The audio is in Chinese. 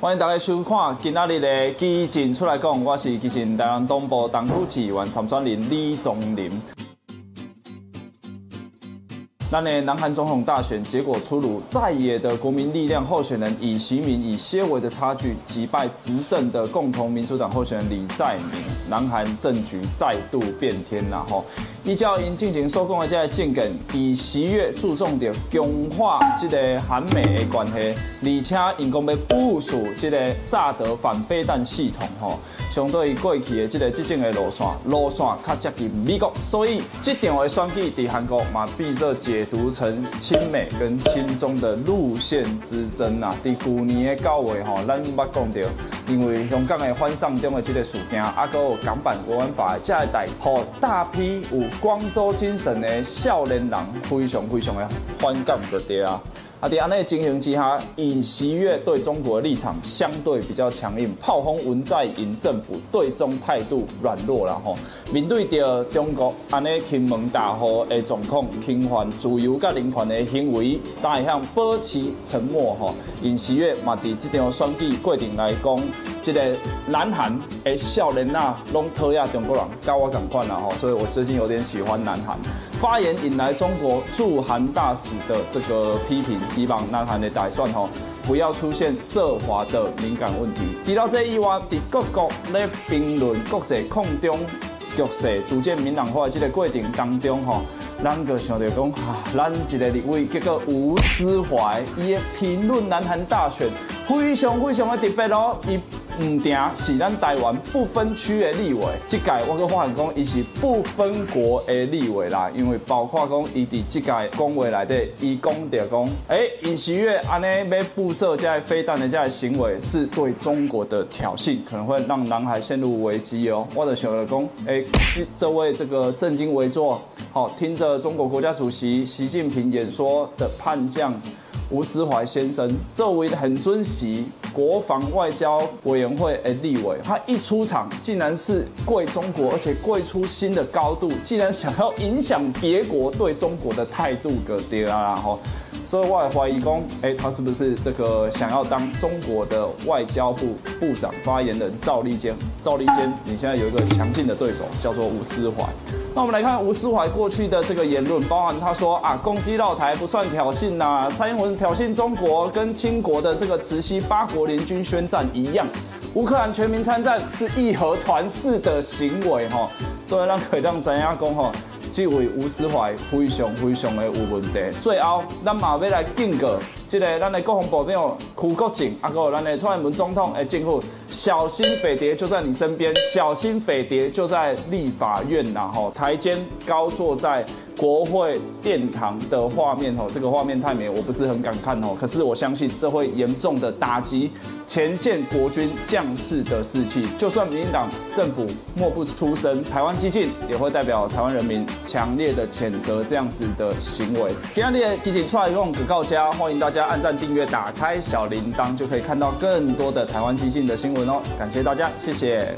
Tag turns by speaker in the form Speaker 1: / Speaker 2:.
Speaker 1: 欢迎大家收看今仔日的基进出来讲，我是基进台湾东部东区市议员参选人李宗林。那呢南韩总统大选结果出炉，在野的国民力量候选人尹锡敏以些微的差距击败执政的共同民主党候选人李在明，南韩政局再度变天了吼。依照因进行收工的这个政见，以十月注重的强化这个韩美的关系，而且因讲要部署这个萨德反飞弹系统吼，相对于过去的这个执政的路线，路线较接近美国，所以这场的选举在韩国嘛，变作解读成亲美跟亲中的路线之争呐。在去年的九月吼，咱捌讲到，因为香港的反送中的这个事件，啊，还有港版国安法这个代，吼大批有。光州精神的少年人非常非常的反感的对啊。啊，在安尼情形之下，尹锡悦对中国的立场相对比较强硬，炮轰文在寅政府对中态度软弱了吼。面对着中国安尼亲门大户的状况，侵犯自由跟人权的行为，大向保持沉默吼。尹锡悦嘛，伫这场选举过程来讲，这个南韩的少年啊，拢讨厌中国人，跟我同款啦吼。所以我最近有点喜欢南韩。发言引来中国驻韩大使的这个批评。希望南韩的大选吼，不要出现涉华的敏感问题。提到这一话，在各国咧评论国际空中局势逐渐明朗化的这个过程当中吼，咱就想着讲啊，咱一个立委叫做吴思怀，伊的评论南韩大选非常非常的特别哦，伊。唔定是咱台湾不分区的立委，这届我阁发现讲，伊是不分国的立委啦。因为包括讲，伊伫这届讲话内底，伊讲着讲，哎，尹锡悦安尼要布设这些飞弹的这些行为，是对中国的挑衅，可能会让南海陷入危机哦。我就想着讲，哎，这这位这个正襟危坐，好听着中国国家主席习近平演说的叛将。吴思怀先生作为很尊席国防外交委员会的立委，他一出场竟然是跪中国，而且跪出新的高度，竟然想要影响别国对中国的态度，个对啊，然后。所以我也怀疑公，哎，他是不是这个想要当中国的外交部部长发言人赵立坚？赵立坚，你现在有一个强劲的对手，叫做吴思怀。那我们来看吴思怀过去的这个言论，包含他说啊，攻击绕台不算挑衅呐、啊，蔡英文挑衅中国，跟清国的这个慈禧八国联军宣战一样，乌克兰全民参战是义和团式的行为哈，所以让可以让咱亚公哈。这位吴思怀非常非常的有问题。最后，咱嘛要来警告这个咱的国防部长邱国正，啊，还有咱的蔡英文总统的政府，小心匪谍就在你身边，小心匪谍就在立法院呐！吼，台监高坐在国会殿堂的画面，吼，这个画面太美，我不是很敢看哦。可是我相信，这会严重的打击前线国军将士的士气。就算民进党政府默不出声，台湾激进也会代表台湾人民。强烈的谴责这样子的行为。今天的基进出来用可告家，欢迎大家家按赞、订阅、打开小铃铛，就可以看到更多的台湾即兴的新闻哦。感谢大家，谢谢。